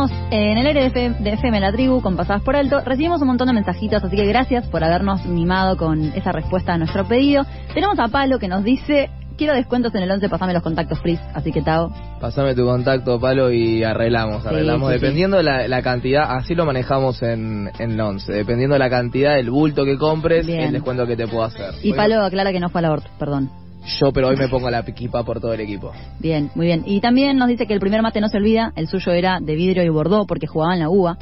Estamos en el aire de FM, de FM La Tribu con Pasadas por Alto. Recibimos un montón de mensajitos, así que gracias por habernos mimado con esa respuesta a nuestro pedido. Tenemos a Palo que nos dice, quiero descuentos en el 11, pasame los contactos free. Así que Tao, Pasame tu contacto, Palo, y arreglamos, arreglamos. sí, sí. dependiendo de la, la cantidad, así lo manejamos en, en el 11. Dependiendo de la cantidad, del bulto que compres, Bien. el descuento que te puedo hacer. y Palo aclara que no fue al aborto, perdón. Yo, pero hoy me pongo la equipa por todo el equipo. Bien, muy bien. Y también nos dice que el primer mate no se olvida, el suyo era de vidrio y bordó porque jugaba en la uva.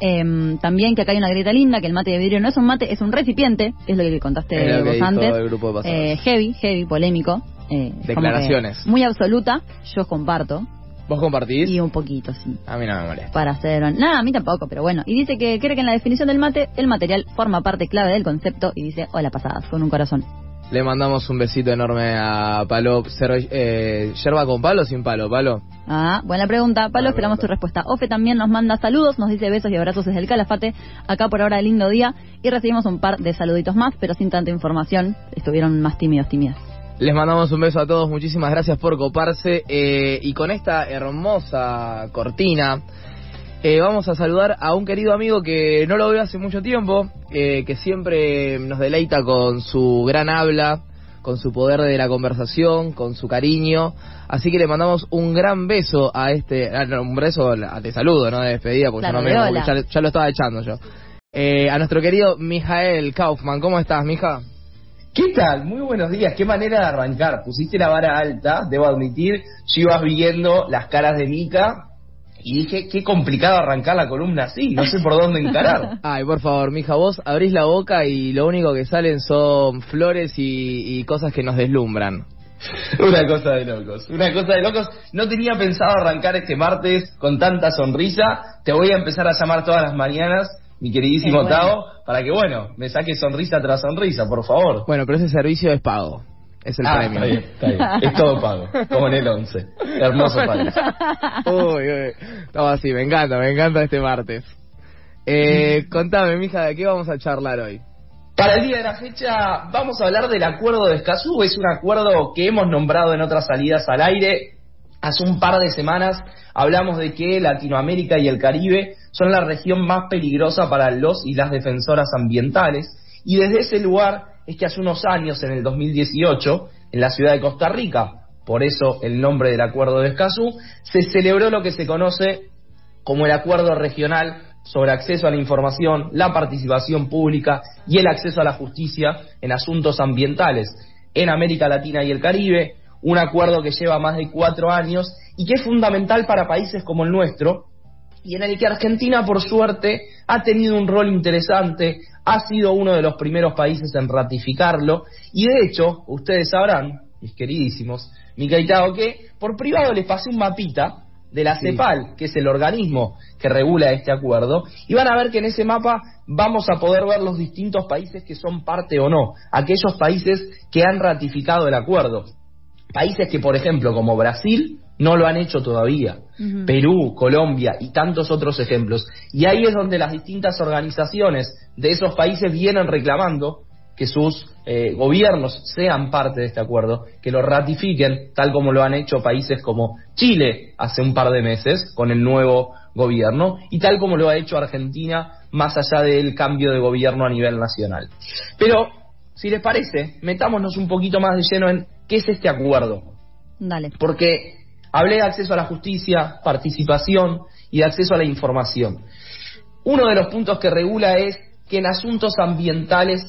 Em, también que acá hay una grieta linda, que el mate de vidrio no es un mate, es un recipiente, es lo que contaste Es lo que vos antes. el grupo de pasados. Eh, heavy, heavy, polémico. eh, Declaraciones. Muy absoluta, yo comparto. ¿Vos compartís? Y un poquito, sí. A mí no me molesta. Para hacer... Nada, a mí tampoco, pero bueno. Y dice que cree que en la definición del mate, el material forma parte clave del concepto y dice, hola pasadas, con un corazón. Le mandamos un besito enorme a Palo. Eh, ¿Yerba con palo o sin palo, Palo? Ah, buena pregunta. Buena esperamos pregunta. tu respuesta. Ofe también nos manda saludos, nos dice besos y abrazos desde el Calafate. Acá por ahora lindo día. Y recibimos un par de saluditos más, pero sin tanta información. Estuvieron más tímidos, tímidas. Les mandamos un beso a todos, muchísimas gracias por coparse. eh, y con esta hermosa cortina, eh, vamos a saludar a un querido amigo que no lo veo hace mucho tiempo, eh, que siempre nos deleita con su gran habla, con su poder de la conversación, con su cariño. Así que le mandamos un gran beso a este, ah, no, un beso a- de saludo, no de despedida, porque Claro, yo no me, ya, ya lo estaba echando yo. Eh, a nuestro querido Mijael Kaufman, ¿cómo estás, mija? ¿Qué tal? Muy buenos días. Qué manera de arrancar. Pusiste la vara alta, debo admitir. Yo iba viendo las caras de Mica y dije, qué complicado arrancar la columna así. No sé por dónde encarar. Ay, por favor, mija, vos abrís la boca y lo único que salen son flores y, y cosas que nos deslumbran. Una cosa de locos. Una cosa de locos. No tenía pensado arrancar este martes con tanta sonrisa. Te voy a empezar a llamar todas las mañanas, mi queridísimo bueno. Tao, para que, bueno, me saque sonrisa tras sonrisa, por favor. Bueno, pero ese servicio es pago. Es el Ah, premio. Está bien, está bien. Es todo pago, como en el 11. Hermoso país. uy, uy. No, así, me encanta, me encanta este martes. Eh, contame, mija, ¿de qué vamos a charlar hoy? Para el día de la fecha vamos a hablar del acuerdo de Escazú. Es un acuerdo que hemos nombrado en otras salidas al aire. Hace un par de semanas hablamos de que Latinoamérica y el Caribe son la región más peligrosa para los y las defensoras ambientales. Y desde ese lugar es que hace unos años, en el 2018, en la ciudad de Costa Rica, por eso el nombre del acuerdo de Escazú, se celebró lo que se conoce como el acuerdo regional sobre acceso a la información, la participación pública y el acceso a la justicia en asuntos ambientales en América Latina y el Caribe, un acuerdo que lleva más de cuatro años y que es fundamental para países como el nuestro, y en el que Argentina, por suerte, ha tenido un rol interesante, ha sido uno de los primeros países en ratificarlo, y de hecho, ustedes sabrán, mis queridísimos, Mica y Tao, que por privado les pasé un mapita de la CEPAL, que es el organismo que regula este acuerdo, y van a ver que en ese mapa vamos a poder ver los distintos países que son parte o no, aquellos países que han ratificado el acuerdo. Países que, por ejemplo, como Brasil, no lo han hecho todavía. Perú, Colombia y tantos otros ejemplos. Y ahí es donde las distintas organizaciones de esos países vienen reclamando que sus eh, gobiernos sean parte de este acuerdo, que lo ratifiquen, tal como lo han hecho países como Chile hace un par de meses con el nuevo gobierno y tal como lo ha hecho Argentina más allá del cambio de gobierno a nivel nacional. Pero, si les parece, metámonos un poquito más de lleno en qué es este acuerdo. Dale. Porque hablé de acceso a la justicia, participación y de acceso a la información. Uno de los puntos que regula es que en asuntos ambientales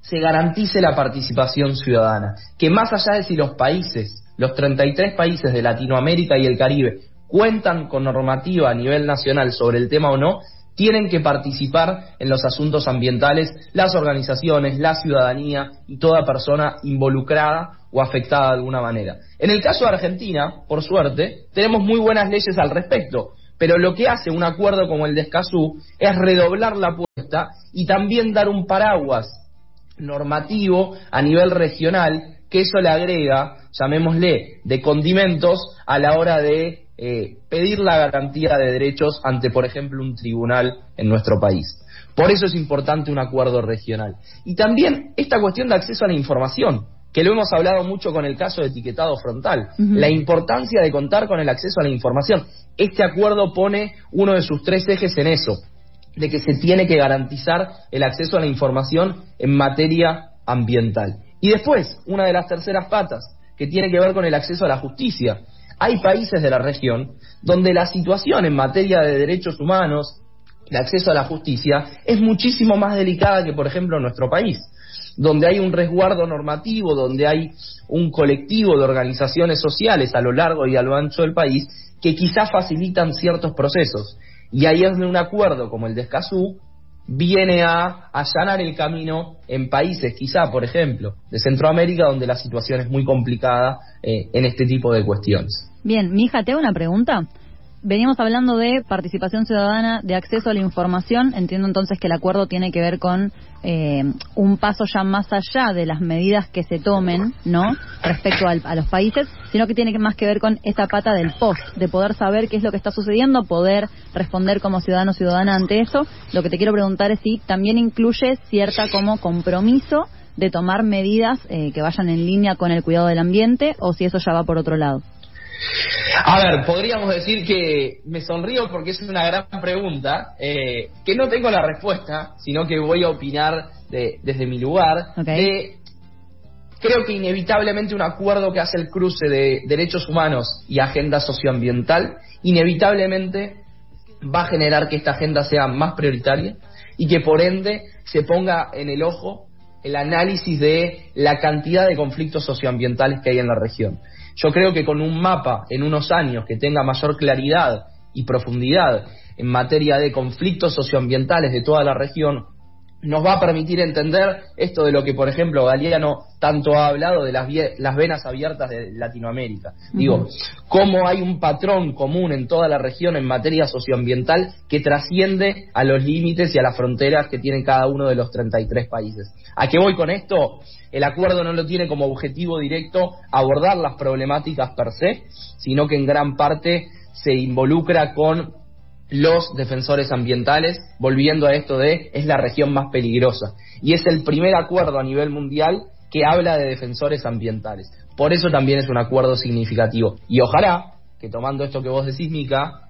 se garantice la participación ciudadana, que más allá de si los países, los 33 países de Latinoamérica y el Caribe, cuentan con normativa a nivel nacional sobre el tema o no, tienen que participar en los asuntos ambientales las organizaciones, la ciudadanía y toda persona involucrada o afectada de alguna manera. En el caso de Argentina, por suerte, tenemos muy buenas leyes al respecto, pero lo que hace un acuerdo como el de Escazú es redoblar la apuesta y también dar un paraguas normativo a nivel regional que eso le agrega, llamémosle, de condimentos a la hora de eh, pedir la garantía de derechos ante, por ejemplo, un tribunal en nuestro país. Por eso es importante un acuerdo regional. Y también esta cuestión de acceso a la información, que lo hemos hablado mucho con el caso de etiquetado frontal, la importancia de contar con el acceso a la información. Este acuerdo pone uno de sus tres ejes en eso, de que se tiene que garantizar el acceso a la información en materia ambiental. Y después, una de las terceras patas, que tiene que ver con el acceso a la justicia. Hay países de la región donde la situación en materia de derechos humanos, de acceso a la justicia, es muchísimo más delicada que, por ejemplo, en nuestro país, donde hay un resguardo normativo, donde hay un colectivo de organizaciones sociales a lo largo y a lo ancho del país que quizás facilitan ciertos procesos. Y ahí es de un acuerdo como el de Escazú viene a allanar el camino en países, quizá, por ejemplo, de Centroamérica, donde la situación es muy complicada eh, en este tipo de cuestiones. Bien, mi hija, te hago una pregunta. Veníamos hablando de participación ciudadana, de acceso a la información. Entiendo entonces que el acuerdo tiene que ver con eh, un paso ya más allá de las medidas que se tomen, ¿no? Respecto a los países, sino que tiene más que ver con esa pata del post, de poder saber qué es lo que está sucediendo, poder responder como ciudadano o ciudadana ante eso. Lo que te quiero preguntar es si también incluye cierta como compromiso de tomar medidas eh, que vayan en línea con el cuidado del ambiente o si eso ya va por otro lado. A ver, podríamos decir que me sonrío porque es una gran pregunta, eh, que no tengo la respuesta, sino que voy a opinar desde mi lugar. creo que inevitablemente un acuerdo que hace el cruce de derechos humanos y agenda socioambiental, inevitablemente va a generar que esta agenda sea más prioritaria y que por ende se ponga en el ojo el análisis de la cantidad de conflictos socioambientales que hay en la región. Yo creo que con un mapa en unos años que tenga mayor claridad y profundidad en materia de conflictos socioambientales de toda la región, nos va a permitir entender esto de lo que, por ejemplo, Galeano tanto ha hablado de las, las venas abiertas de Latinoamérica. Digo, cómo hay un patrón común en toda la región en materia socioambiental que trasciende a los límites y a las fronteras que tienen cada uno de los 33 países. ¿A qué voy con esto? El acuerdo no lo tiene como objetivo directo abordar las problemáticas per se, sino que en gran parte se involucra con los defensores ambientales, volviendo a esto de es la región más peligrosa. Y es el primer acuerdo a nivel mundial que habla de defensores ambientales. Por eso también es un acuerdo significativo. Y ojalá que tomando esto que vos decís, Mica,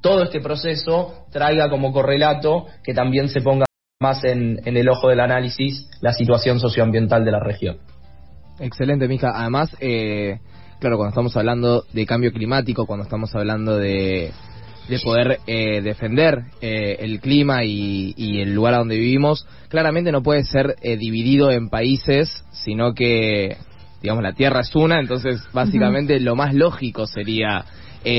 todo este proceso traiga como correlato que también se ponga más en, el ojo del análisis la situación socioambiental de la región. Excelente, Mija. Además, eh, claro, cuando estamos hablando de cambio climático, cuando estamos hablando de de poder eh, defender eh, el clima y, el lugar a donde vivimos, claramente no puede ser eh, dividido en países, sino que, digamos, la Tierra es una, entonces básicamente lo más lógico sería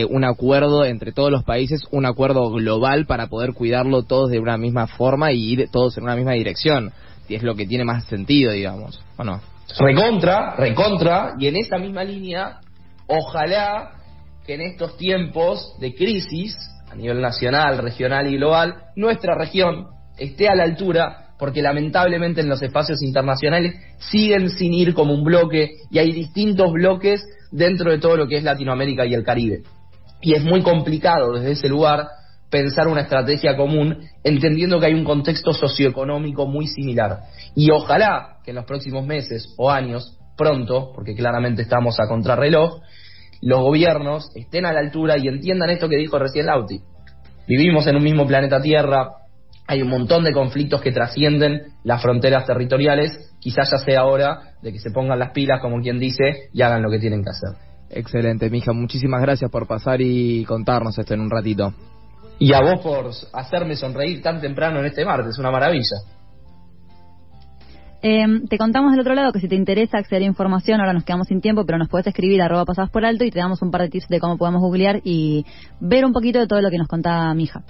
un acuerdo entre todos los países, un acuerdo global para poder cuidarlo todos de una misma forma y ir todos en una misma dirección. Y es lo que tiene más sentido, digamos, ¿o no? Recontra, recontra, y en esa misma línea, ojalá que en estos tiempos de crisis a nivel nacional, regional y global, nuestra región esté a la altura porque lamentablemente en los espacios internacionales siguen sin ir como un bloque y hay distintos bloques dentro de todo lo que es Latinoamérica y el Caribe. Y es muy complicado desde ese lugar pensar una estrategia común entendiendo que hay un contexto socioeconómico muy similar. Y ojalá que en los próximos meses o años, pronto, porque claramente estamos a contrarreloj, los gobiernos estén a la altura y entiendan esto que dijo recién Lauti. Vivimos en un mismo planeta Tierra, hay un montón de conflictos que trascienden las fronteras territoriales, quizás ya sea hora de que se pongan las pilas, como quien dice, y hagan lo que tienen que hacer. Excelente, mija, muchísimas gracias por pasar y contarnos esto en un ratito. Y a vos por hacerme sonreír tan temprano en este martes, una maravilla. Eh, te contamos del otro lado que si te interesa acceder a información, ahora nos quedamos sin tiempo, pero nos puedes escribir arroba pasadas por alto y te damos un par de tips de cómo podemos googlear y ver un poquito de todo lo que nos contaba mi hija.